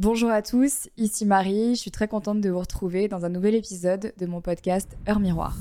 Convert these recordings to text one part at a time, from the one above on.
Bonjour à tous, ici Marie, je suis très contente de vous retrouver dans un nouvel épisode de mon podcast Heure Miroir.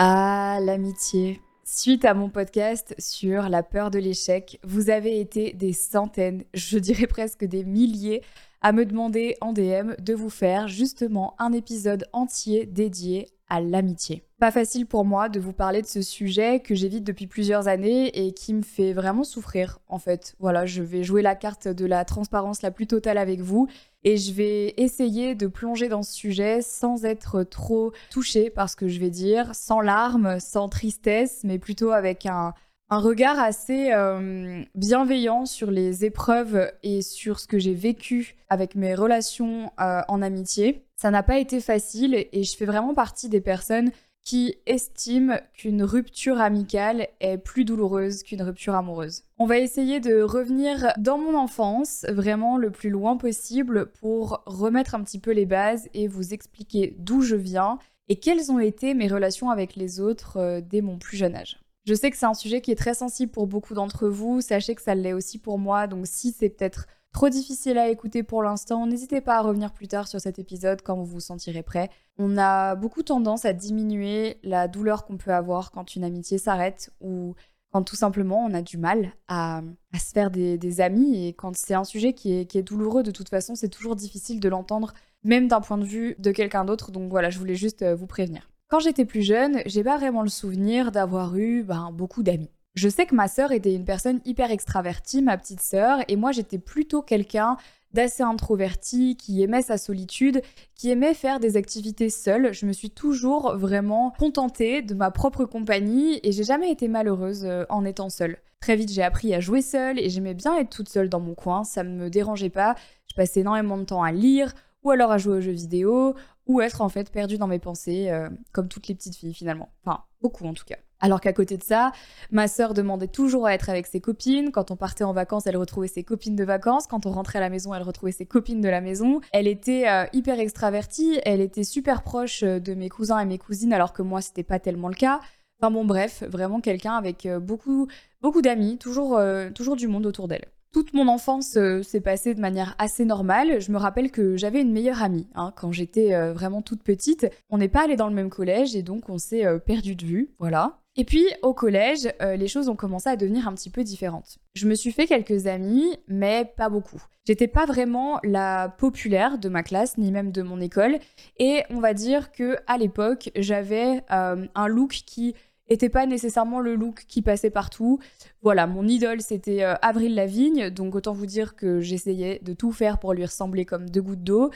Ah, l'amitié. Suite à mon podcast sur la peur de l'échec, vous avez été des centaines, je dirais presque des milliers, à me demander en DM de vous faire justement un épisode entier dédié à l'amitié. Pas facile pour moi de vous parler de ce sujet que j'évite depuis plusieurs années et qui me fait vraiment souffrir en fait. Voilà, je vais jouer la carte de la transparence la plus totale avec vous et je vais essayer de plonger dans ce sujet sans être trop touchée par ce que je vais dire, sans larmes, sans tristesse, mais plutôt avec un, regard assez euh, bienveillant sur les épreuves et sur ce que j'ai vécu avec mes relations euh, en amitié. Ça n'a pas été facile et je fais vraiment partie des personnes qui estiment qu'une rupture amicale est plus douloureuse qu'une rupture amoureuse. On va essayer de revenir dans mon enfance, vraiment le plus loin possible, pour remettre un petit peu les bases et vous expliquer d'où je viens et quelles ont été mes relations avec les autres euh, dès mon plus jeune âge. Je sais que c'est un sujet qui est très sensible pour beaucoup d'entre vous, sachez que ça l'est aussi pour moi, donc si c'est peut-être trop difficile à écouter pour l'instant, n'hésitez pas à revenir plus tard sur cet épisode quand vous vous sentirez prêt. On a beaucoup tendance à diminuer la douleur qu'on peut avoir quand une amitié s'arrête ou quand tout simplement on a du mal à, se faire des, amis et quand c'est un sujet qui est, qui est douloureux de toute façon, c'est toujours difficile de l'entendre même d'un point de vue de quelqu'un d'autre. Donc voilà, je voulais juste euh, vous prévenir. Quand j'étais plus jeune, j'ai pas vraiment le souvenir d'avoir eu ben, beaucoup d'amis. Je sais que ma sœur était une personne hyper extravertie, ma petite sœur, et moi j'étais plutôt quelqu'un d'assez introverti, qui aimait sa solitude, qui aimait faire des activités seule. Je me suis toujours vraiment contentée de ma propre compagnie et j'ai jamais été malheureuse euh, en étant seule. Très vite, j'ai appris à jouer seule et j'aimais bien être toute seule dans mon coin, ça ne me dérangeait pas. Je passais énormément de temps à lire ou alors à jouer aux jeux vidéo ou être en fait perdue dans mes pensées euh, comme toutes les petites filles finalement. Enfin, beaucoup en tout cas. Alors qu'à côté de ça, ma sœur demandait toujours à être avec ses copines. Quand on partait en vacances, elle retrouvait ses copines de vacances. Quand on rentrait à la maison, elle retrouvait ses copines de la maison. Elle était euh, hyper extravertie. Elle était super proche euh, de mes cousins et mes cousines, alors que moi, c'était pas tellement le cas. Enfin bon, bref, vraiment quelqu'un avec beaucoup, beaucoup d'amis, toujours, toujours du monde autour d'elle. Toute mon enfance s'est passée de manière assez normale. Je me rappelle que j'avais une meilleure amie hein, quand j'étais vraiment toute petite. On n'est pas allé dans le même collège et donc on s'est perdu de vue. Voilà. Et puis au collège, euh, les choses ont commencé à devenir un petit peu différentes. Je me suis fait quelques amis, mais pas beaucoup. J'étais pas vraiment la populaire de ma classe, ni même de mon école, et on va dire que à l'époque, j'avais euh, un look qui était pas nécessairement le look qui passait partout. Voilà, mon idole c'était euh, Avril Lavigne, donc autant vous dire que j'essayais de tout faire pour lui ressembler comme deux gouttes d'eau.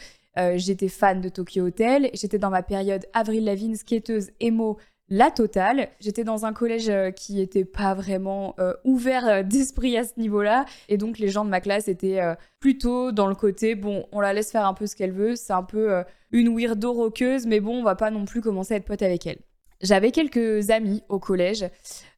j'étais fan de Tokyo Hotel, j'étais dans ma période Avril Lavigne skateuse emo la totale. J'étais dans un collège euh, qui était pas vraiment euh, ouvert euh, d'esprit à ce niveau-là. Et donc, les gens de ma classe étaient plutôt dans le côté, bon, on la laisse faire un peu ce qu'elle veut. C'est un peu une weirdo roqueuse, mais bon, on va pas non plus commencer à être pote avec elle. J'avais quelques amis au collège,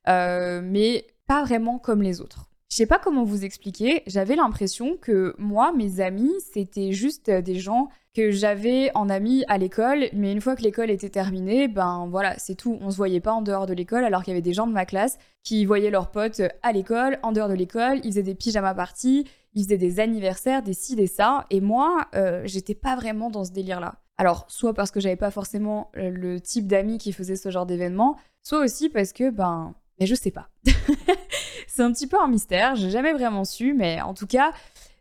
mais pas vraiment comme les autres. Je sais pas comment vous expliquer, j'avais l'impression que moi, mes amis, c'était juste des gens que j'avais en amis à l'école, mais une fois que l'école était terminée, ben voilà, c'est tout. On se voyait pas en dehors de l'école, alors qu'il y avait des gens de ma classe qui voyaient leurs potes à l'école, en dehors de l'école, ils faisaient des pyjama parties, ils faisaient des anniversaires, des ci, des ça, et moi, euh, j'étais pas vraiment dans ce délire-là. Alors, soit parce que j'avais pas forcément euh, le type d'amis qui faisait ce genre d'événement, soit aussi parce que, ben, je sais pas. c'est un petit peu un mystère, j'ai jamais vraiment su, mais en tout cas,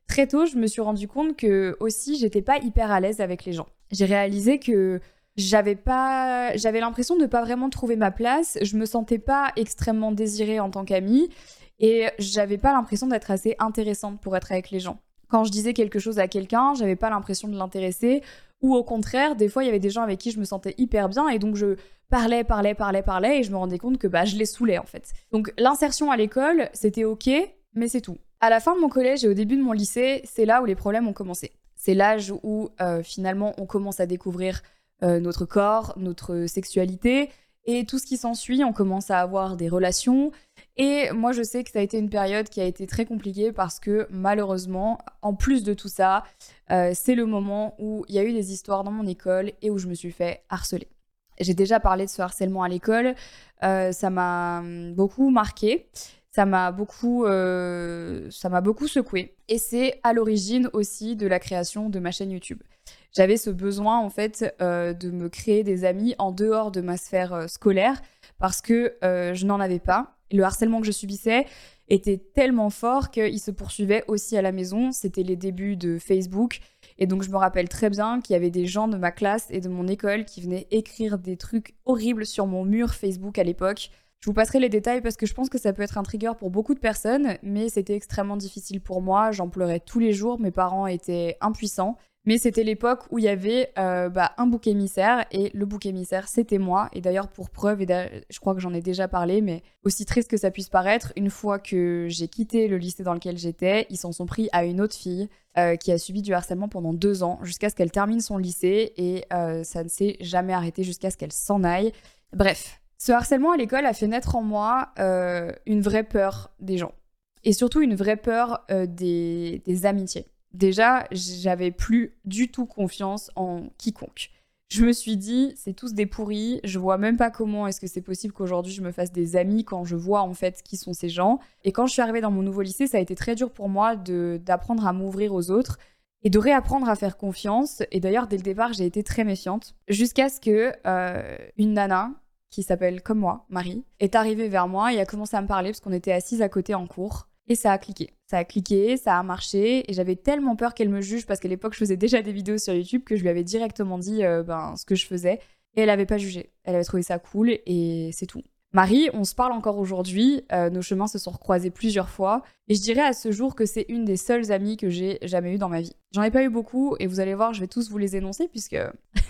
très tôt, je me suis rendu compte que aussi, j'étais pas hyper à l'aise avec les gens. J'ai réalisé que j'avais pas j'avais l'impression de pas vraiment trouver ma place, je me sentais pas extrêmement désirée en tant qu'amie et j'avais pas l'impression d'être assez intéressante pour être avec les gens. Quand je disais quelque chose à quelqu'un, j'avais pas l'impression de l'intéresser. Ou au contraire, des fois, il y avait des gens avec qui je me sentais hyper bien et donc je parlais, parlais, parlais, parlais et je me rendais compte que bah, je les saoulais en fait. Donc l'insertion à l'école, c'était ok, mais c'est tout. À la fin de mon collège et au début de mon lycée, c'est là où les problèmes ont commencé. C'est l'âge où euh, finalement on commence à découvrir euh, notre corps, notre sexualité et tout ce qui s'ensuit. On commence à avoir des relations. Et moi, je sais que ça a été une période qui a été très compliquée parce que malheureusement, en plus de tout ça, euh, c'est le moment où il y a eu des histoires dans mon école et où je me suis fait harceler. J'ai déjà parlé de ce harcèlement à l'école. Euh, ça m'a hum, beaucoup marqué. Ça m'a beaucoup, euh, ça m'a beaucoup secoué. Et c'est à l'origine aussi de la création de ma chaîne YouTube. J'avais ce besoin en fait de me créer des amis en dehors de ma sphère scolaire parce que je n'en avais pas. Le harcèlement que je subissais était tellement fort qu'il se poursuivait aussi à la maison. C'était les débuts de Facebook et donc je me rappelle très bien qu'il y avait des gens de ma classe et de mon école qui venaient écrire des trucs horribles sur mon mur Facebook à l'époque. Je vous passerai les détails parce que je pense que ça peut être un trigger pour beaucoup de personnes, mais c'était extrêmement difficile pour moi. J'en pleurais tous les jours, mes parents étaient impuissants. Mais c'était l'époque où il y avait euh, bah, un bouc émissaire et le bouc émissaire c'était moi. Et d'ailleurs pour preuve, et je crois que j'en ai déjà parlé, mais aussi triste que ça puisse paraître, une fois que j'ai quitté le lycée dans lequel j'étais, ils s'en sont pris à une autre fille euh, qui a subi du harcèlement pendant deux ans jusqu'à ce qu'elle termine son lycée et euh, ça ne s'est jamais arrêté jusqu'à ce qu'elle s'en aille. Bref, ce harcèlement à l'école a fait naître en moi une vraie peur des gens et surtout une vraie peur des amitiés déjà, j'avais plus du tout confiance en quiconque. Je me suis dit, c'est tous des pourris, je vois même pas comment est-ce que c'est possible qu'aujourd'hui je me fasse des amis quand je vois en fait qui sont ces gens. Et quand je suis arrivée dans mon nouveau lycée, ça a été très dur pour moi d'apprendre à m'ouvrir aux autres et de réapprendre à faire confiance. Et d'ailleurs, dès le départ, j'ai été très méfiante jusqu'à ce que euh, une nana qui s'appelle comme moi, Marie, est arrivée vers moi et a commencé à me parler parce qu'on était assises à côté en cours. Et ça a cliqué. Ça a cliqué, ça a marché, et j'avais tellement peur qu'elle me juge parce qu'à l'époque je faisais déjà des vidéos sur YouTube que je lui avais directement dit euh, ben, ce que je faisais. Et elle n'avait pas jugé. Elle avait trouvé ça cool et c'est tout. Marie, on se parle encore aujourd'hui, euh, nos chemins se sont recroisés plusieurs fois, et je dirais à ce jour que c'est une des seules amies que j'ai jamais eues dans ma vie. J'en ai pas eu beaucoup, et vous allez voir, je vais tous vous les énoncer, puisque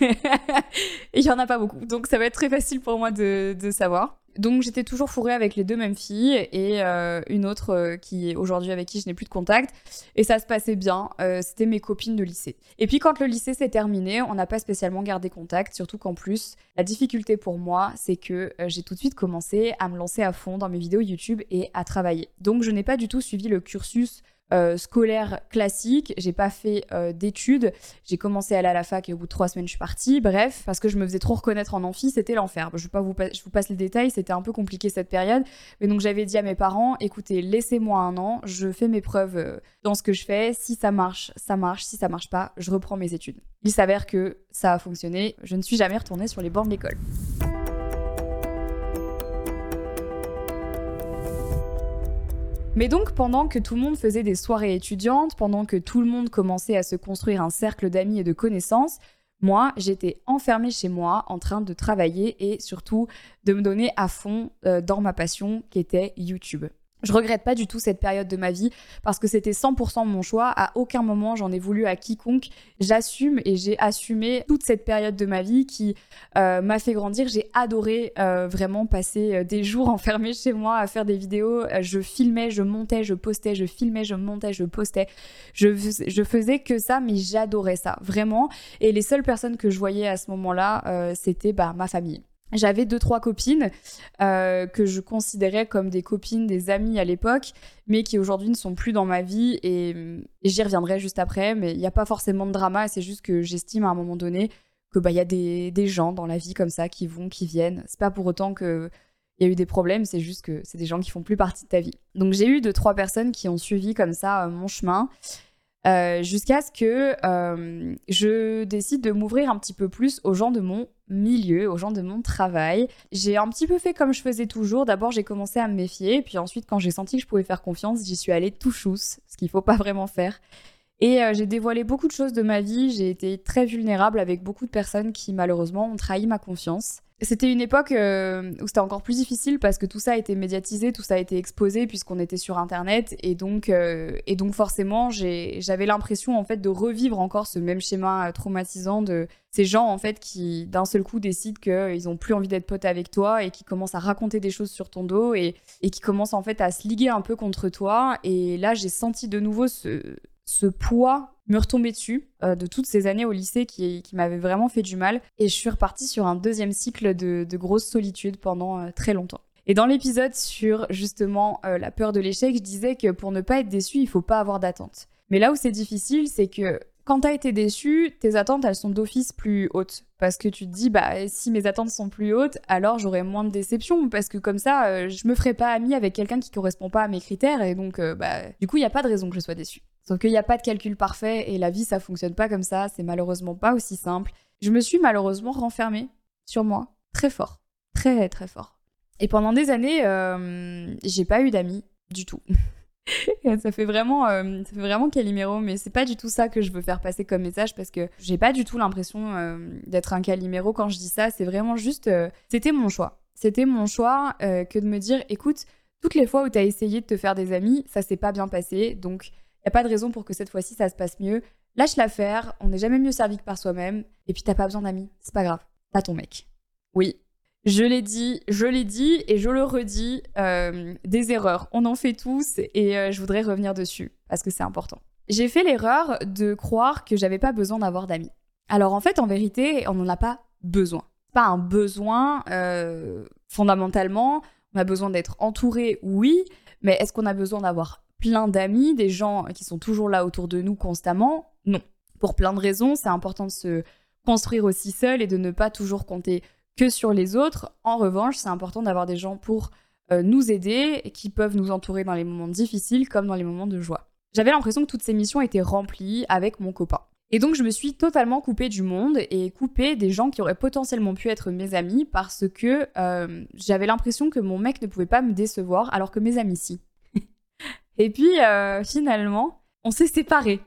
il y en a pas beaucoup, donc ça va être très facile pour moi de, de savoir. Donc j'étais toujours fourrée avec les deux mêmes filles et euh, une autre euh, qui est aujourd'hui avec qui je n'ai plus de contact. Et ça se passait bien. Euh, c'était mes copines de lycée. Et puis quand le lycée s'est terminé, on n'a pas spécialement gardé contact. Surtout qu'en plus, la difficulté pour moi, c'est que j'ai tout de suite commencé à me lancer à fond dans mes vidéos YouTube et à travailler. Donc je n'ai pas du tout suivi le cursus euh, scolaire classique, j'ai pas fait euh, d'études, j'ai commencé à aller à la fac et au bout de trois semaines je suis partie, bref, parce que je me faisais trop reconnaître en amphi, c'était l'enfer. Je, pas vous je vous passe les détails, c'était un peu compliqué cette période, mais donc j'avais dit à mes parents, écoutez, laissez-moi un an, je fais mes preuves euh, dans ce que je fais, si ça marche, ça marche, si ça marche pas, je reprends mes études. Il s'avère que ça a fonctionné, je ne suis jamais retournée sur les bancs de l'école. Mais donc pendant que tout le monde faisait des soirées étudiantes, pendant que tout le monde commençait à se construire un cercle d'amis et de connaissances, moi, j'étais enfermée chez moi en train de travailler et surtout de me donner à fond euh, dans ma passion qui était YouTube. Je regrette pas du tout cette période de ma vie parce que c'était 100% mon choix. À aucun moment j'en ai voulu à quiconque. J'assume et j'ai assumé toute cette période de ma vie qui euh, m'a fait grandir. J'ai adoré euh, vraiment passer euh, des jours enfermés chez moi à faire des vidéos. Je filmais, je montais, je postais, je filmais, je montais, je postais. Je, faisais que ça, mais j'adorais ça vraiment. Et les seules personnes que je voyais à ce moment-là, c'était bah, ma famille. J'avais deux, trois copines euh, que je considérais comme des copines, des amies à l'époque, mais qui aujourd'hui ne sont plus dans ma vie et, j'y reviendrai juste après. Mais il n'y a pas forcément de drama, c'est juste que j'estime à un moment donné que bah il y a des, gens dans la vie comme ça qui vont, qui viennent. C'est pas pour autant que il y a eu des problèmes, c'est juste que c'est des gens qui font plus partie de ta vie. Donc j'ai eu deux, trois personnes qui ont suivi comme ça euh, mon chemin. Euh, jusqu'à ce que je décide de m'ouvrir un petit peu plus aux gens de mon milieu, aux gens de mon travail. J'ai un petit peu fait comme je faisais toujours. D'abord, j'ai commencé à me méfier, puis ensuite, quand j'ai senti que je pouvais faire confiance, j'y suis allée tout chousse, ce qu'il faut pas vraiment faire. Et euh, j'ai dévoilé beaucoup de choses de ma vie. J'ai été très vulnérable avec beaucoup de personnes qui, malheureusement, ont trahi ma confiance. C'était une époque euh, où c'était encore plus difficile parce que tout ça a été médiatisé, tout ça a été exposé puisqu'on était sur Internet. Et donc, euh, forcément j'avais l'impression en fait de revivre encore ce même schéma traumatisant de ces gens en fait qui d'un seul coup décident qu'ils ont plus envie d'être potes avec toi et qui commencent à raconter des choses sur ton dos et, qui commencent en fait à se liguer un peu contre toi. Et là j'ai senti de nouveau ce poids me retomber dessus euh, de toutes ces années au lycée qui, m'avaient vraiment fait du mal. Et je suis repartie sur un deuxième cycle de, grosse solitude pendant euh, très longtemps. Et dans l'épisode sur justement euh, la peur de l'échec, je disais que pour ne pas être déçu, il faut pas avoir d'attente. Mais là où c'est difficile, c'est que quand t'as été déçu, tes attentes, elles sont d'office plus hautes. Parce que tu te dis, bah, si mes attentes sont plus hautes, alors j'aurai moins de déception. Parce que comme ça, je me ferai pas amie avec quelqu'un qui correspond pas à mes critères. Et donc, bah, du coup, il n'y a pas de raison que je sois déçue. Sauf qu'il n'y a pas de calcul parfait et la vie, ça fonctionne pas comme ça. C'est malheureusement pas aussi simple. Je me suis malheureusement renfermée sur moi très fort. Très, très fort. Et pendant des années, euh, j'ai pas eu d'amis du tout. ça fait vraiment, euh, ça fait vraiment Calimero, mais c'est pas du tout ça que je veux faire passer comme message parce que j'ai pas du tout l'impression euh, d'être un Calimero quand je dis ça. C'est vraiment juste, c'était mon choix. C'était mon choix que de me dire, écoute, toutes les fois où tu as essayé de te faire des amis, ça s'est pas bien passé, donc n'y a pas de raison pour que cette fois-ci ça se passe mieux. Lâche l'affaire, on n'est jamais mieux servi que par soi-même. Et puis t'as pas besoin d'amis, c'est pas grave. T'as ton mec. Oui, je l'ai dit, je l'ai dit et je le redis, euh, des erreurs. On en fait tous et euh, je voudrais revenir dessus parce que c'est important. J'ai fait l'erreur de croire que j'avais pas besoin d'avoir d'amis. Alors en fait, en vérité, on n'en a pas besoin. Pas un besoin euh, fondamentalement. On a besoin d'être entouré, oui, mais est-ce qu'on a besoin d'avoir plein d'amis, des gens qui sont toujours là autour de nous constamment Non. Pour plein de raisons, c'est important de se construire aussi seul et de ne pas toujours compter que sur les autres. En revanche, c'est important d'avoir des gens pour euh, nous aider et qui peuvent nous entourer dans les moments difficiles comme dans les moments de joie. J'avais l'impression que toutes ces missions étaient remplies avec mon copain. Et donc je me suis totalement coupée du monde et coupée des gens qui auraient potentiellement pu être mes amis parce que euh, j'avais l'impression que mon mec ne pouvait pas me décevoir alors que mes amis si. Et puis euh, finalement, on s'est séparés.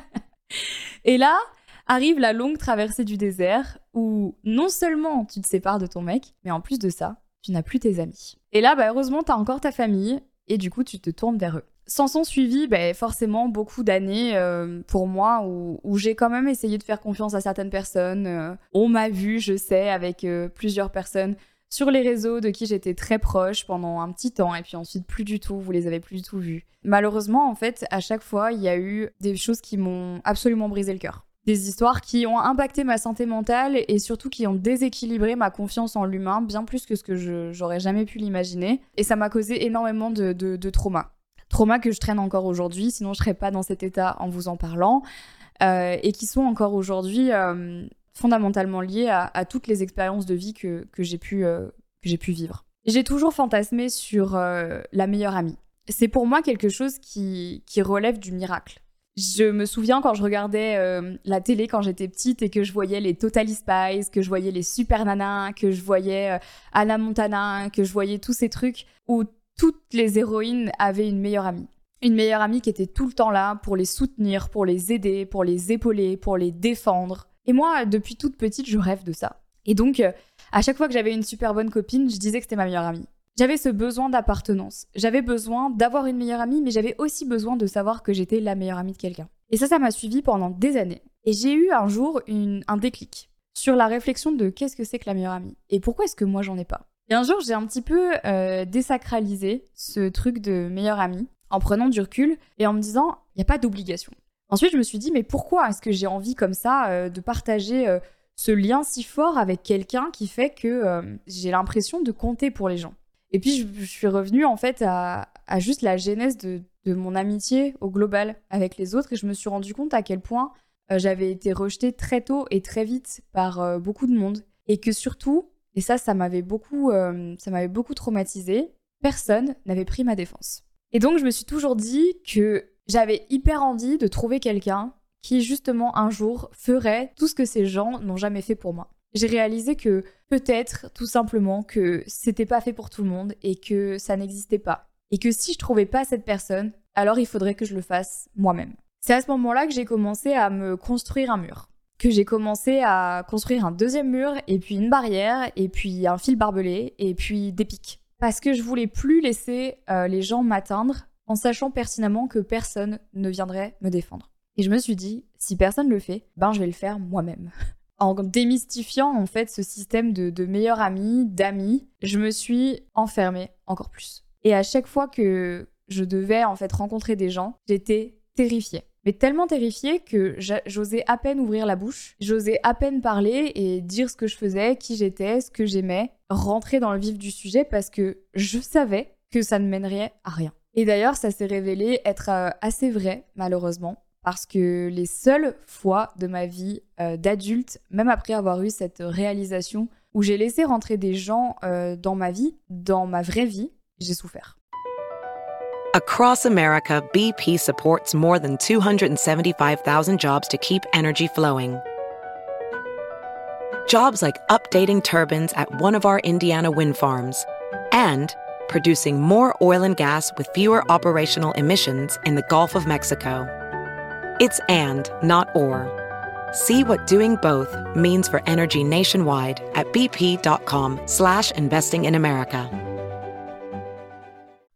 et là arrive la longue traversée du désert où non seulement tu te sépares de ton mec, mais en plus de ça, tu n'as plus tes amis. Et là, bah, heureusement, tu as encore ta famille et du coup, tu te tournes vers eux. S'en sont suivis bah, forcément beaucoup d'années euh, pour moi où, j'ai quand même essayé de faire confiance à certaines personnes. Euh, on m'a vu, je sais, avec plusieurs personnes sur les réseaux de qui j'étais très proche pendant un petit temps et puis ensuite plus du tout, vous les avez plus du tout vus. Malheureusement, en fait, à chaque fois, il y a eu des choses qui m'ont absolument brisé le cœur. Des histoires qui ont impacté ma santé mentale et surtout qui ont déséquilibré ma confiance en l'humain bien plus que ce que j'aurais jamais pu l'imaginer. Et ça m'a causé énormément de, de, trauma. Trauma que je traîne encore aujourd'hui, sinon je serais pas dans cet état en vous en parlant. Euh, et qui sont encore aujourd'hui euh, fondamentalement lié à, toutes les expériences de vie que, j'ai pu, euh, pu vivre. J'ai toujours fantasmé sur euh, la meilleure amie. C'est pour moi quelque chose qui, qui relève du miracle. Je me souviens quand je regardais euh, la télé quand j'étais petite et que je voyais les Totally Spies, que je voyais les Super Nanas, que je voyais Anna Montana, que je voyais tous ces trucs où toutes les héroïnes avaient une meilleure amie. Une meilleure amie qui était tout le temps là pour les soutenir, pour les aider, pour les épauler, pour les défendre. Et moi, depuis toute petite, je rêve de ça. Et donc, euh, à chaque fois que j'avais une super bonne copine, je disais que c'était ma meilleure amie. J'avais ce besoin d'appartenance. J'avais besoin d'avoir une meilleure amie, mais j'avais aussi besoin de savoir que j'étais la meilleure amie de quelqu'un. Et ça, ça m'a suivi pendant des années. Et j'ai eu un jour un déclic sur la réflexion de qu'est-ce que c'est que la meilleure amie et pourquoi est-ce que moi j'en ai pas. Et un jour, j'ai un petit peu euh, désacralisé ce truc de meilleure amie en prenant du recul et en me disant il n'y a pas d'obligation. Ensuite, je me suis dit, mais pourquoi est-ce que j'ai envie comme ça euh, de partager euh, ce lien si fort avec quelqu'un qui fait que euh, j'ai l'impression de compter pour les gens? Et puis, je, suis revenue en fait à, juste la genèse de, mon amitié au global avec les autres et je me suis rendu compte à quel point j'avais été rejetée très tôt et très vite par beaucoup de monde. Et que surtout, et ça, ça m'avait beaucoup, ça m'avait beaucoup traumatisé, personne n'avait pris ma défense. Et donc, je me suis toujours dit que j'avais hyper envie de trouver quelqu'un qui justement un jour ferait tout ce que ces gens n'ont jamais fait pour moi. J'ai réalisé que peut-être tout simplement que c'était pas fait pour tout le monde et que ça n'existait pas. Et que si je trouvais pas cette personne, alors il faudrait que je le fasse moi-même. C'est à ce moment-là que j'ai commencé à me construire un mur. que j'ai commencé à construire un deuxième mur, et puis une barrière, et puis un fil barbelé, et puis des pics. Parce que je voulais plus laisser euh, les gens m'atteindre en sachant pertinemment que personne ne viendrait me défendre. Et je me suis dit, si personne le fait, ben je vais le faire moi-même. en démystifiant en fait ce système de, de meilleurs amis, d'amis, je me suis enfermée encore plus. Et à chaque fois que je devais en fait rencontrer des gens, j'étais terrifiée. Mais tellement terrifiée que j'osais à peine ouvrir la bouche, j'osais à peine parler et dire ce que je faisais, qui j'étais, ce que j'aimais, rentrer dans le vif du sujet parce que je savais que ça ne mènerait à rien. Et d'ailleurs, ça s'est révélé être euh, assez vrai, malheureusement, parce que les seules fois de ma vie euh, d'adulte, même après avoir eu cette réalisation, où j'ai laissé rentrer des gens euh, dans ma vie, dans ma vraie vie, j'ai souffert. Across America, BP supports more than 275,000 jobs to keep energy flowing. Jobs like updating turbines at one of our Indiana wind farms and producing more oil and gas with fewer operational emissions in the Gulf of Mexico. It's and, not or. See what doing both means for energy nationwide at bp.com slash investing in America.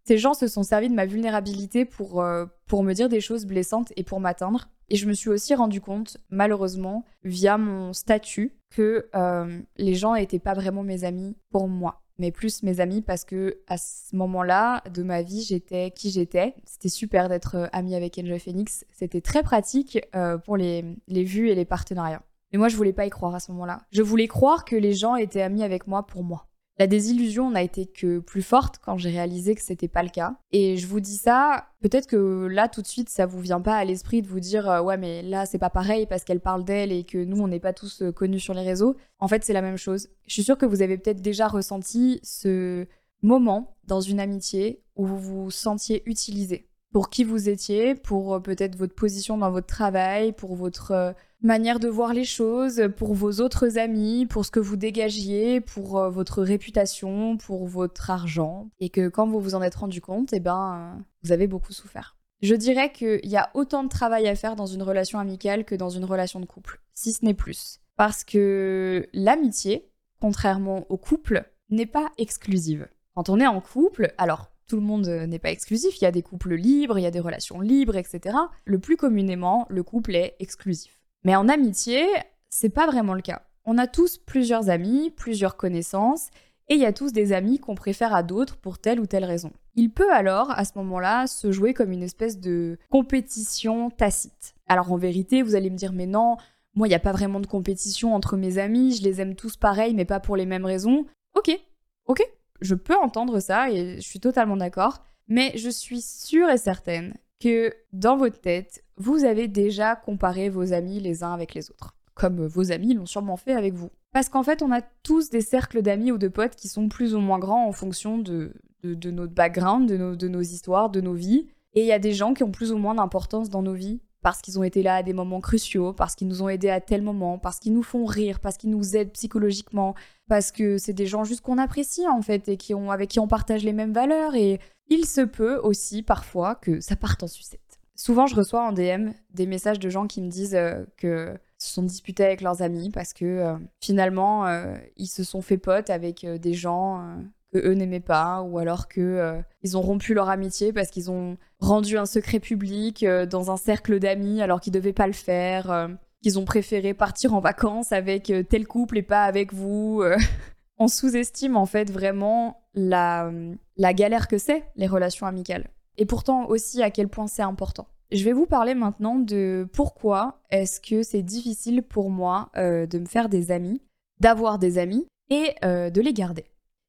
Ces gens se sont servis de ma vulnérabilité pour, euh, pour me dire des choses blessantes et pour m'atteindre. Et je me suis aussi rendu compte, malheureusement, via mon statut, que euh, les gens n'étaient pas vraiment mes amis pour moi mais plus mes amis parce que à ce moment-là de ma vie, j'étais qui j'étais. C'était super d'être euh, amie avec Enjoy Phoenix. C'était très pratique pour les, les vues et les partenariats. Mais moi, je voulais pas y croire à ce moment-là. Je voulais croire que les gens étaient amis avec moi pour moi. La désillusion n'a été que plus forte quand j'ai réalisé que c'était pas le cas. Et je vous dis ça, peut-être que là tout de suite ça vous vient pas à l'esprit de vous dire euh, ouais mais là c'est pas pareil parce qu'elle parle d'elle et que nous on n'est pas tous euh, connus sur les réseaux. En fait c'est la même chose. Je suis sûre que vous avez peut-être déjà ressenti ce moment dans une amitié où vous vous sentiez utilisé pour qui vous étiez, pour euh, peut-être votre position dans votre travail, pour votre manière de voir les choses, pour vos autres amis, pour ce que vous dégagiez, pour euh, votre réputation, pour votre argent, et que quand vous vous en êtes rendu compte, eh ben, vous avez beaucoup souffert. Je dirais qu'il y a autant de travail à faire dans une relation amicale que dans une relation de couple, si ce n'est plus. Parce que l'amitié, contrairement au couple, n'est pas exclusive. Quand on est en couple, alors tout le monde n'est pas exclusif, il y a des couples libres, il y a des relations libres, etc. Le plus communément, le couple est exclusif. Mais en amitié, c'est pas vraiment le cas. On a tous plusieurs amis, plusieurs connaissances, et il y a tous des amis qu'on préfère à d'autres pour telle ou telle raison. Il peut alors, à ce moment-là, se jouer comme une espèce de compétition tacite. Alors en vérité, vous allez me dire, mais non, moi, il n'y a pas vraiment de compétition entre mes amis, je les aime tous pareil, mais pas pour les mêmes raisons. Ok, ok, je peux entendre ça et je suis totalement d'accord, mais je suis sûre et certaine que dans votre tête, vous avez déjà comparé vos amis les uns avec les autres, comme vos amis l'ont sûrement fait avec vous. Parce qu'en fait, on a tous des cercles d'amis ou de potes qui sont plus ou moins grands en fonction de, de, notre background, de nos, de nos histoires, de nos vies. Et il y a des gens qui ont plus ou moins d'importance dans nos vies parce qu'ils ont été là à des moments cruciaux, parce qu'ils nous ont aidés à tel moment, parce qu'ils nous font rire, parce qu'ils nous aident psychologiquement, parce que c'est des gens juste qu'on apprécie en fait et qui ont, avec qui on partage les mêmes valeurs. Et il se peut aussi parfois que ça parte en sucette. Souvent, je reçois en DM des messages de gens qui me disent euh, que se sont disputés avec leurs amis parce que euh, finalement, euh, ils se sont fait potes avec des gens que eux n'aimaient pas ou alors que ils ont rompu leur amitié parce qu'ils ont rendu un secret public dans un cercle d'amis alors qu'ils devaient pas le faire, qu'ils ont préféré partir en vacances avec tel couple et pas avec vous. On sous-estime en fait vraiment la, la galère que c'est les relations amicales et pourtant aussi à quel point c'est important. Je vais vous parler maintenant de pourquoi est-ce que c'est difficile pour moi euh, de me faire des amis, d'avoir des amis et euh, de les garder.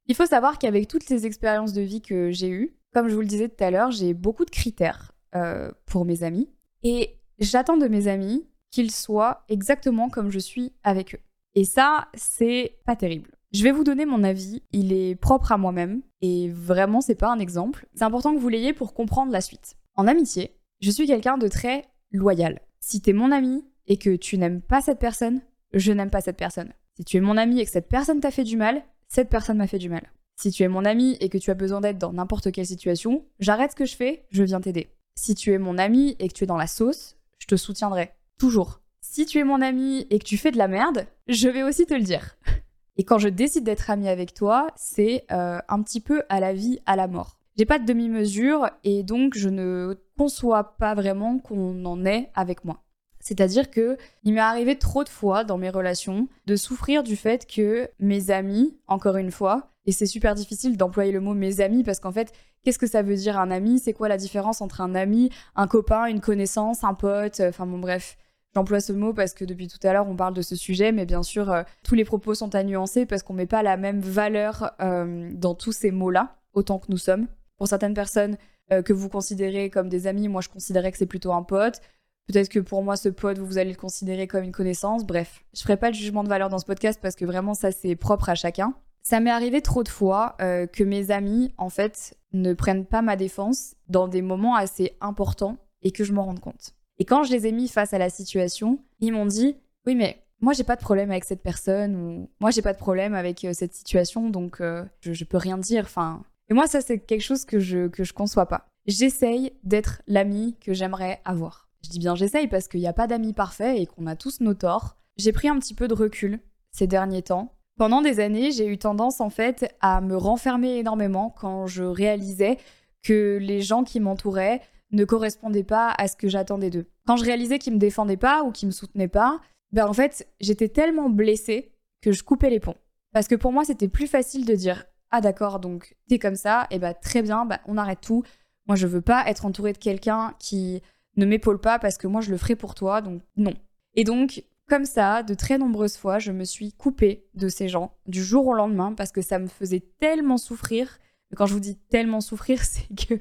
Il faut savoir qu'avec toutes les expériences de vie que j'ai eues, comme je vous le disais tout à l'heure, j'ai beaucoup de critères euh, pour mes amis et j'attends de mes amis qu'ils soient exactement comme je suis avec eux. Et ça, c'est pas terrible. Je vais vous donner mon avis, il est propre à moi-même et vraiment c'est pas un exemple. C'est important que vous l'ayez pour comprendre la suite. En amitié, je suis quelqu'un de très loyal. Si t'es mon ami et que tu n'aimes pas cette personne, je n'aime pas cette personne. Si tu es mon ami et que cette personne t'a fait du mal, cette personne m'a fait du mal. Si tu es mon ami et que tu as besoin d'aide dans n'importe quelle situation, j'arrête ce que je fais, je viens t'aider. Si tu es mon ami et que tu es dans la sauce, je te soutiendrai. Toujours. si tu es mon ami et que tu fais de la merde, je vais aussi te le dire. Et quand je décide d'être ami avec toi, c'est euh, un petit peu à la vie, à la mort. J'ai pas de demi-mesure et donc je ne conçois pas vraiment qu'on en est avec moi. C'est-à-dire que il m'est arrivé trop de fois dans mes relations de souffrir du fait que mes amis, encore une fois, et c'est super difficile d'employer le mot mes amis parce qu'en fait, qu'est-ce que ça veut dire un ami? C'est quoi la différence entre un ami, un copain, une connaissance, un pote? Enfin bon bref, J'emploie ce mot parce que depuis tout à l'heure, on parle de ce sujet, mais bien sûr, euh, tous les propos sont à nuancer parce qu'on met pas la même valeur euh, dans tous ces mots-là, autant que nous sommes. Pour certaines personnes euh, que vous considérez comme des amis, moi je considérais que c'est plutôt un pote. Peut-être que pour moi, ce pote, vous allez le considérer comme une connaissance. Bref, je ferai pas de jugement de valeur dans ce podcast parce que vraiment, ça, c'est propre à chacun. Ça m'est arrivé trop de fois que mes amis, en fait, ne prennent pas ma défense dans des moments assez importants et que je m'en rende compte. Et quand je les ai mis face à la situation, ils m'ont dit Oui, mais moi, j'ai pas de problème avec cette personne, ou moi, j'ai pas de problème avec euh, cette situation, donc euh, je, peux rien dire. Enfin. Et moi, ça, c'est quelque chose que je, que je conçois pas. J'essaye d'être l'ami que j'aimerais avoir. Je dis bien j'essaye parce qu'il n'y a pas d'amis parfaits et qu'on a tous nos torts. J'ai pris un petit peu de recul ces derniers temps. Pendant des années, j'ai eu tendance en fait à me renfermer énormément quand je réalisais que les gens qui m'entouraient ne correspondait pas à ce que j'attendais d'eux. Quand je réalisais qu'ils me défendaient pas ou qu'ils me soutenaient pas, ben en fait, j'étais tellement blessée que je coupais les ponts. Parce que pour moi, c'était plus facile de dire "Ah d'accord, donc t'es comme ça, et bah très bien, bah on arrête tout. Moi, je veux pas être entourée de quelqu'un qui ne m'épaule pas parce que moi je le ferai pour toi, donc non." Et donc comme ça, de très nombreuses fois, je me suis coupée de ces gens du jour au lendemain parce que ça me faisait tellement souffrir. Quand je vous dis tellement souffrir, c'est que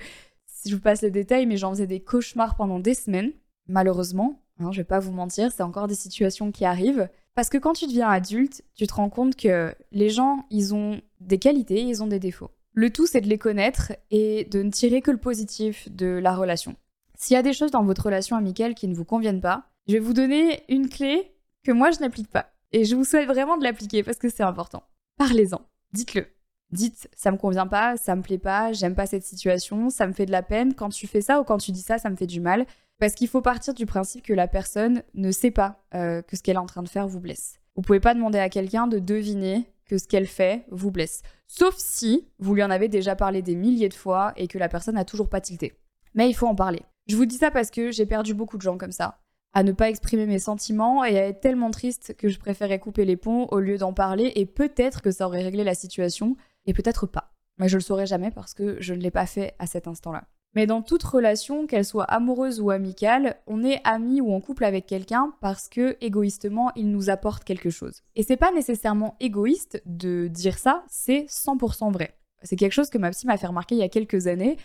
si je vous passe les détails, mais j'en faisais des cauchemars pendant des semaines, malheureusement. Hein, je vais pas vous mentir, c'est encore des situations qui arrivent. Parce que quand tu deviens adulte, tu te rends compte que les gens, ils ont des qualités, ils ont des défauts. Le tout, c'est de les connaître et de ne tirer que le positif de la relation. S'il y a des choses dans votre relation amicale qui ne vous conviennent pas, je vais vous donner une clé que moi je n'applique pas. Et je vous souhaite vraiment de l'appliquer parce que c'est important. Parlez-en. Dites-le dites ça me convient pas, ça me plaît pas, j'aime pas cette situation, ça me fait de la peine. Quand tu fais ça ou quand tu dis ça, ça me fait du mal. Parce qu'il faut partir du principe que la personne ne sait pas euh, que ce qu'elle est en train de faire vous blesse. Vous pouvez pas demander à quelqu'un de deviner que ce qu'elle fait vous blesse. Sauf si vous lui en avez déjà parlé des milliers de fois et que la personne n'a toujours pas tilté. Mais il faut en parler. Je vous dis ça parce que j'ai perdu beaucoup de gens comme ça, à ne pas exprimer mes sentiments et à être tellement triste que je préférais couper les ponts au lieu d'en parler et peut-être que ça aurait réglé la situation et peut-être pas. Mais je le saurai jamais parce que je ne l'ai pas fait à cet instant-là. Mais dans toute relation, qu'elle soit amoureuse ou amicale, on est ami ou en couple avec quelqu'un parce que égoïstement, il nous apporte quelque chose. Et c'est pas nécessairement égoïste de dire ça, c'est 100% vrai. C'est quelque chose que ma psy m'a fait remarquer il y a quelques années.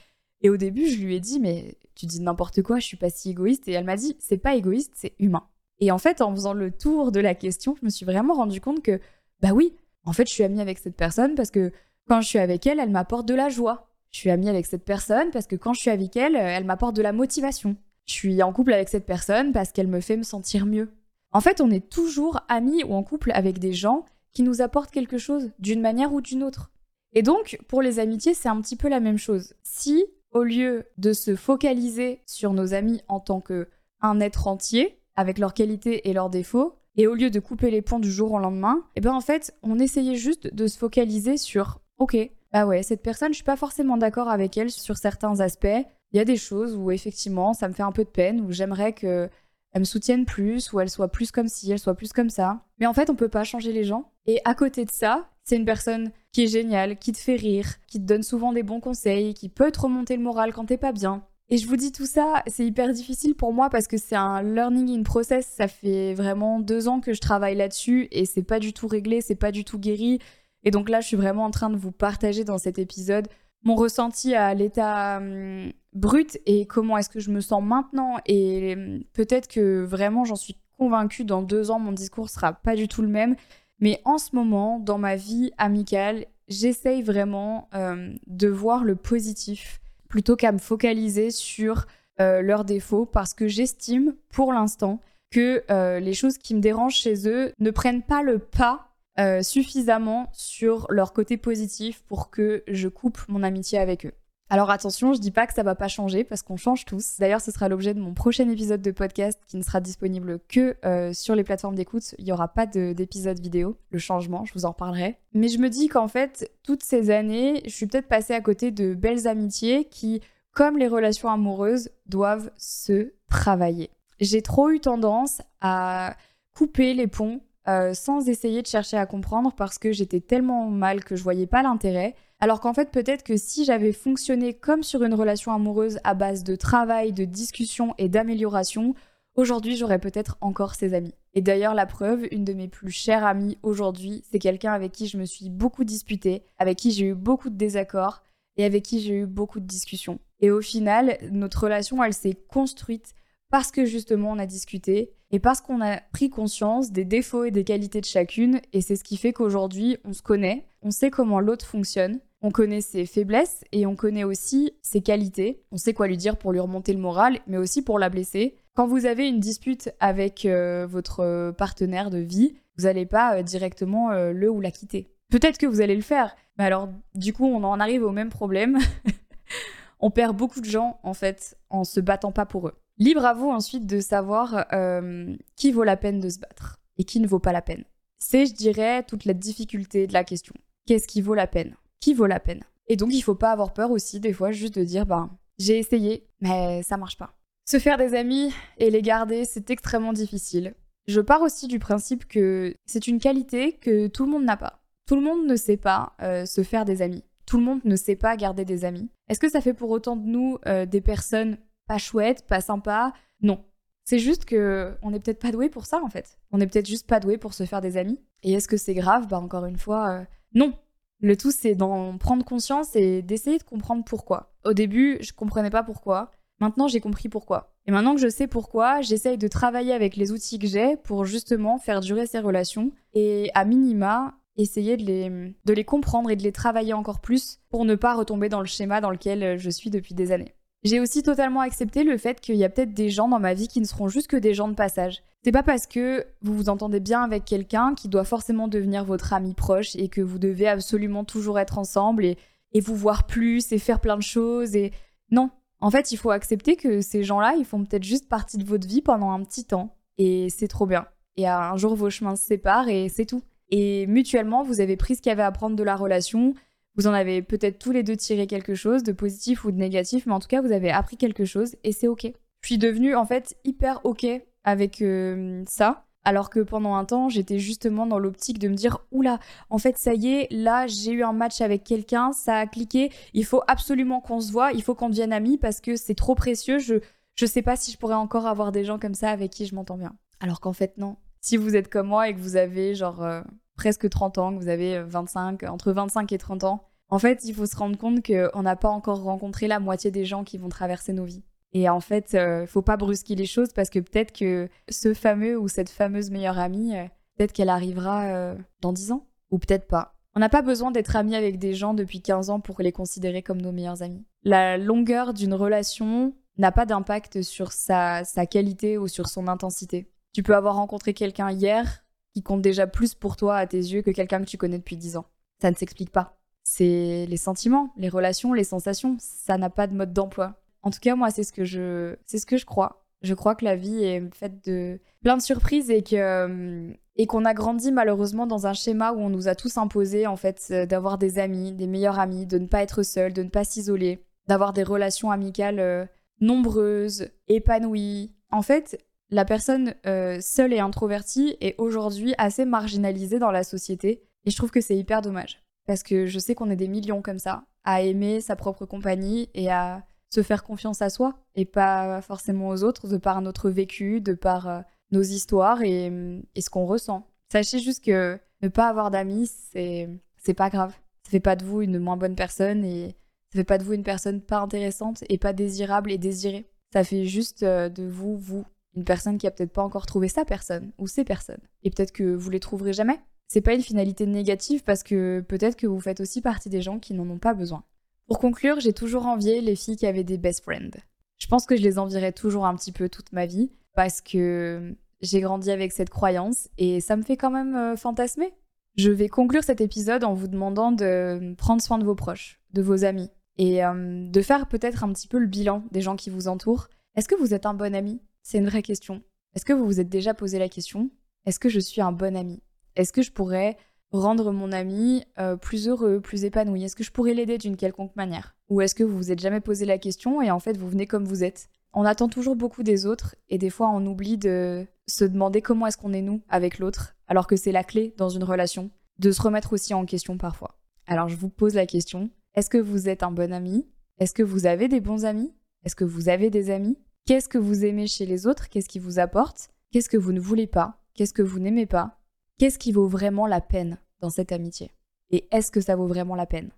Et au début, je lui ai dit, mais tu dis n'importe quoi, je suis pas si égoïste. Et elle m'a dit, c'est pas égoïste, c'est humain. Et en fait, en faisant le tour de la question, je me suis vraiment rendu compte que, bah oui, en fait, je suis amie avec cette personne parce que quand je suis avec elle, elle m'apporte de la joie. Je suis amie avec cette personne parce que quand je suis avec elle, elle m'apporte de la motivation. Je suis en couple avec cette personne parce qu'elle me fait me sentir mieux. En fait, on est toujours amis ou en couple avec des gens qui nous apportent quelque chose d'une manière ou d'une autre. Et donc, pour les amitiés, c'est un petit peu la même chose. Si, au lieu de se focaliser sur nos amis en tant que un être entier, avec leurs qualités et leurs défauts, et au lieu de couper les ponts du jour au lendemain, eh ben en fait, on essayait juste de se focaliser sur ok, bah ouais, cette personne, je suis pas forcément d'accord avec elle sur certains aspects. Il y a des choses où effectivement, ça me fait un peu de peine, où j'aimerais que elle me soutienne plus, ou elle soit plus comme ci, elle soit plus comme ça. Mais en fait, on peut pas changer les gens. Et à côté de ça, c'est une personne qui est géniale, qui te fait rire, qui te donne souvent des bons conseils, qui peut te remonter le moral quand t'es pas bien. Et je vous dis tout ça, c'est hyper difficile pour moi parce que c'est un learning in process. Ça fait vraiment deux ans que je travaille là-dessus et c'est pas du tout réglé, c'est pas du tout guéri. Et donc là, je suis vraiment en train de vous partager dans cet épisode mon ressenti à l'état hum, brut et comment est-ce que je me sens maintenant. Et hum, peut-être que vraiment, j'en suis convaincue, dans deux ans, mon discours sera pas du tout le même. Mais en ce moment, dans ma vie amicale, j'essaye vraiment hum, de voir le positif plutôt qu'à me focaliser sur euh, leurs défauts parce que j'estime pour l'instant que euh, les choses qui me dérangent chez eux ne prennent pas le pas euh, suffisamment sur leur côté positif pour que je coupe mon amitié avec eux. Alors attention, je dis pas que ça va pas changer parce qu'on change tous. D'ailleurs, ce sera l'objet de mon prochain épisode de podcast qui ne sera disponible que euh, sur les plateformes d'écoute. Il y aura pas d'épisode vidéo. Le changement, je vous en reparlerai. Mais je me dis qu'en fait, toutes ces années, je suis peut-être passée à côté de belles amitiés qui, comme les relations amoureuses, doivent se travailler. J'ai trop eu tendance à couper les ponts euh, sans essayer de chercher à comprendre parce que j'étais tellement mal que je voyais pas l'intérêt. Alors qu'en fait, peut-être que si j'avais fonctionné comme sur une relation amoureuse à base de travail, de discussion et d'amélioration, aujourd'hui j'aurais peut-être encore ces amis. Et d'ailleurs, la preuve, une de mes plus chères amies aujourd'hui, c'est quelqu'un avec qui je me suis beaucoup disputée, avec qui j'ai eu beaucoup de désaccords et avec qui j'ai eu beaucoup de discussions. Et au final, notre relation, elle s'est construite parce que justement on a discuté et parce qu'on a pris conscience des défauts et des qualités de chacune et c'est ce qui fait qu'aujourd'hui on se connaît, on sait comment l'autre fonctionne, on connaît ses faiblesses et on connaît aussi ses qualités, on sait quoi lui dire pour lui remonter le moral mais aussi pour la blesser. Quand vous avez une dispute avec euh, votre partenaire de vie, vous n'allez pas euh, directement euh, le ou la quitter. Peut-être que vous allez le faire, mais alors du coup on en arrive au même problème. on perd beaucoup de gens en fait en se battant pas pour eux. Libre à vous ensuite de savoir euh, qui vaut la peine de se battre et qui ne vaut pas la peine. C'est, je dirais, toute la difficulté de la question. Qu'est-ce qui vaut la peine? Qui vaut la peine? Et donc, il faut pas avoir peur aussi, des fois, juste de dire, ben, j'ai essayé, mais ça marche pas. Se faire des amis et les garder, c'est extrêmement difficile. Je pars aussi du principe que c'est une qualité que tout le monde n'a pas. Tout le monde ne sait pas euh, se faire des amis. Tout le monde ne sait pas garder des amis. Est-ce que ça fait pour autant de nous euh, des personnes pas chouette, pas sympa. Non. C'est juste que on n'est peut-être pas doué pour ça en fait. On n'est peut-être juste pas doué pour se faire des amis. Et est-ce que c'est grave? Bah encore une fois, euh, non. Le tout c'est d'en prendre conscience et d'essayer de comprendre pourquoi. Au début, je comprenais pas pourquoi. Maintenant, j'ai compris pourquoi. Et maintenant que je sais pourquoi, j'essaye de travailler avec les outils que j'ai pour justement faire durer ces relations et à minima essayer de les, de les comprendre et de les travailler encore plus pour ne pas retomber dans le schéma dans lequel je suis depuis des années. J'ai aussi totalement accepté le fait qu'il y a peut-être des gens dans ma vie qui ne seront juste que des gens de passage. C'est pas parce que vous vous entendez bien avec quelqu'un qui doit forcément devenir votre ami proche et que vous devez absolument toujours être ensemble et, vous voir plus et faire plein de choses et non. En fait, il faut accepter que ces gens-là, ils font peut-être juste partie de votre vie pendant un petit temps et c'est trop bien. Et un jour, vos chemins se séparent et c'est tout. Et mutuellement, vous avez pris ce qu'il y avait à prendre de la relation, vous en avez peut-être tous les deux tiré quelque chose de positif ou de négatif, mais en tout cas, vous avez appris quelque chose et c'est ok. Je suis devenue en fait hyper ok avec euh, ça. Alors que pendant un temps, j'étais justement dans l'optique de me dire Oula, en fait, ça y est, là, j'ai eu un match avec quelqu'un, ça a cliqué, il faut absolument qu'on se voit, il faut qu'on devienne amis parce que c'est trop précieux. Je, je sais pas si je pourrais encore avoir des gens comme ça avec qui je m'entends bien. Alors qu'en fait, non. Si vous êtes comme moi et que vous avez genre euh, presque 30 ans, que vous avez 25, entre 25 et 30 ans, en fait, il faut se rendre compte qu'on n'a pas encore rencontré la moitié des gens qui vont traverser nos vies. Et en fait, euh, faut pas brusquer les choses parce que peut-être que ce fameux ou cette fameuse meilleure amie, euh, peut-être qu'elle arrivera euh, dans 10 ans ou peut-être pas. On n'a pas besoin d'être amis avec des gens depuis 15 ans pour les considérer comme nos meilleurs amis. La longueur d'une relation n'a pas d'impact sur sa, sa qualité ou sur son intensité. Tu peux avoir rencontré quelqu'un hier qui compte déjà plus pour toi à tes yeux que quelqu'un que tu connais depuis 10 ans. Ça ne s'explique pas c'est les sentiments, les relations, les sensations. Ça n'a pas de mode d'emploi. En tout cas, moi, c'est ce que je, c'est ce que je crois. Je crois que la vie est faite de plein de surprises et que euh, et qu'on a grandi malheureusement dans un schéma où on nous a tous imposé en fait euh, d'avoir des amis, des meilleurs amis, de ne pas être seul, de ne pas s'isoler, d'avoir des relations amicales euh, nombreuses, épanouies. En fait, la personne seule et introvertie est aujourd'hui assez marginalisée dans la société et je trouve que c'est hyper dommage parce que je sais qu'on est des millions comme ça, à aimer sa propre compagnie et à se faire confiance à soi et pas forcément aux autres de par notre vécu, de par euh, nos histoires et, ce qu'on ressent. Sachez juste que ne pas avoir d'amis, c'est c'est pas grave. Ça fait pas de vous une moins bonne personne et ça fait pas de vous une personne pas intéressante et pas désirable et désirée. Ça fait juste euh, de vous vous une personne qui a peut-être pas encore trouvé sa personne ou ses personnes et peut-être que vous les trouverez jamais c'est pas une finalité négative parce que peut-être que vous faites aussi partie des gens qui n'en ont pas besoin. Pour conclure, j'ai toujours envié les filles qui avaient des best friends. Je pense que je les envierai toujours un petit peu toute ma vie parce que j'ai grandi avec cette croyance et ça me fait quand même euh, fantasmer. Je vais conclure cet épisode en vous demandant de prendre soin de vos proches, de vos amis et euh, de faire peut-être un petit peu le bilan des gens qui vous entourent. Est-ce que vous êtes un bon ami? C'est une vraie question. Est-ce que vous vous êtes déjà posé la question? Est-ce que je suis un bon ami? Est-ce que je pourrais rendre mon ami euh, plus heureux, plus épanoui? Est-ce que je pourrais l'aider d'une quelconque manière? Ou est-ce que vous vous êtes jamais posé la question et en fait vous venez comme vous êtes? On attend toujours beaucoup des autres et des fois on oublie de se demander comment est-ce qu'on est nous avec l'autre, alors que c'est la clé dans une relation, de se remettre aussi en question parfois. Alors je vous pose la question, est-ce que vous êtes un bon ami? Est-ce que vous avez des bons amis? Est-ce que vous avez des amis? Qu'est-ce que vous aimez chez les autres? Qu'est-ce qui vous apporte? Qu'est-ce que vous ne voulez pas? Qu'est-ce que vous n'aimez pas? Qu'est-ce qui vaut vraiment la peine dans cette amitié? Et est-ce que ça vaut vraiment la peine?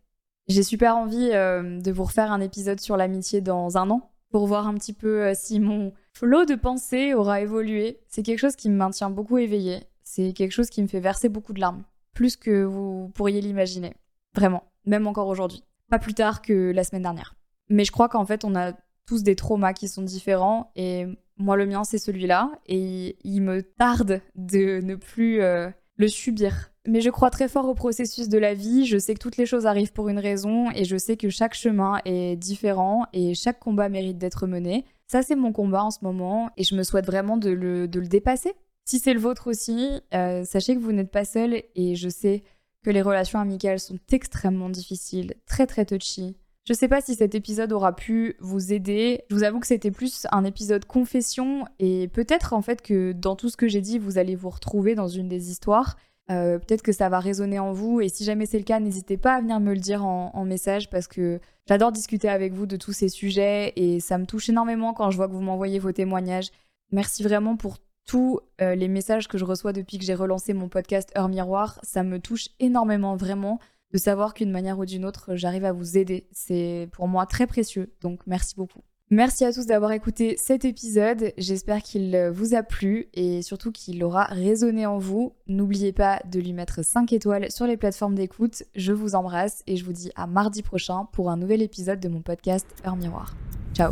J'ai super envie euh, de vous refaire un épisode sur l'amitié dans un an pour voir un petit peu euh, si mon flot de pensée aura évolué. C'est quelque chose qui me maintient beaucoup éveillé. C'est quelque chose qui me fait verser beaucoup de larmes, plus que vous pourriez l'imaginer. Vraiment, même encore aujourd'hui. Pas plus tard que la semaine dernière. Mais je crois qu'en fait, on a tous des traumas qui sont différents et moi le mien c'est celui-là et il me tarde de ne plus euh, le subir. Mais je crois très fort au processus de la vie, je sais que toutes les choses arrivent pour une raison et je sais que chaque chemin est différent et chaque combat mérite d'être mené. Ça c'est mon combat en ce moment et je me souhaite vraiment de le, dépasser. Si c'est le vôtre aussi, euh, sachez que vous n'êtes pas seul et je sais que les relations amicales sont extrêmement difficiles, très très touchy. Je sais pas si cet épisode aura pu vous aider. Je vous avoue que c'était plus un épisode confession et peut-être en fait que dans tout ce que j'ai dit, vous allez vous retrouver dans une des histoires. Euh, peut-être que ça va résonner en vous et si jamais c'est le cas, n'hésitez pas à venir me le dire en, message parce que j'adore discuter avec vous de tous ces sujets et ça me touche énormément quand je vois que vous m'envoyez vos témoignages. Merci vraiment pour tous euh, les messages que je reçois depuis que j'ai relancé mon podcast Heure Miroir. Ça me touche énormément vraiment de savoir qu'une manière ou d'une autre, j'arrive à vous aider. C'est pour moi très précieux, donc merci beaucoup. Merci à tous d'avoir écouté cet épisode. J'espère qu'il vous a plu et surtout qu'il aura résonné en vous. N'oubliez pas de lui mettre 5 étoiles sur les plateformes d'écoute. Je vous embrasse et je vous dis à mardi prochain pour un nouvel épisode de mon podcast Heure Miroir. Ciao